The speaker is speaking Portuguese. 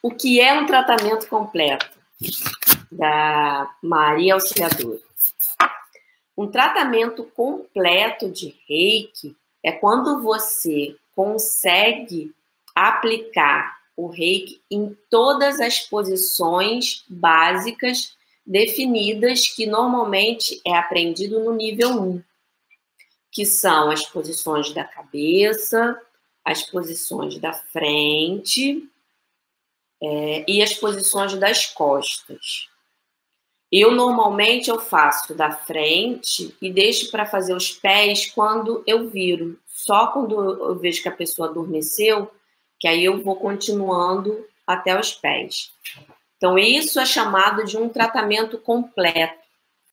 O que é um tratamento completo? Da Maria Auxiliadora. Um tratamento completo de reiki é quando você consegue aplicar o reiki em todas as posições básicas definidas que normalmente é aprendido no nível 1, que são as posições da cabeça, as posições da frente é, e as posições das costas. Eu normalmente eu faço da frente e deixo para fazer os pés quando eu viro. Só quando eu vejo que a pessoa adormeceu, que aí eu vou continuando até os pés. Então isso é chamado de um tratamento completo.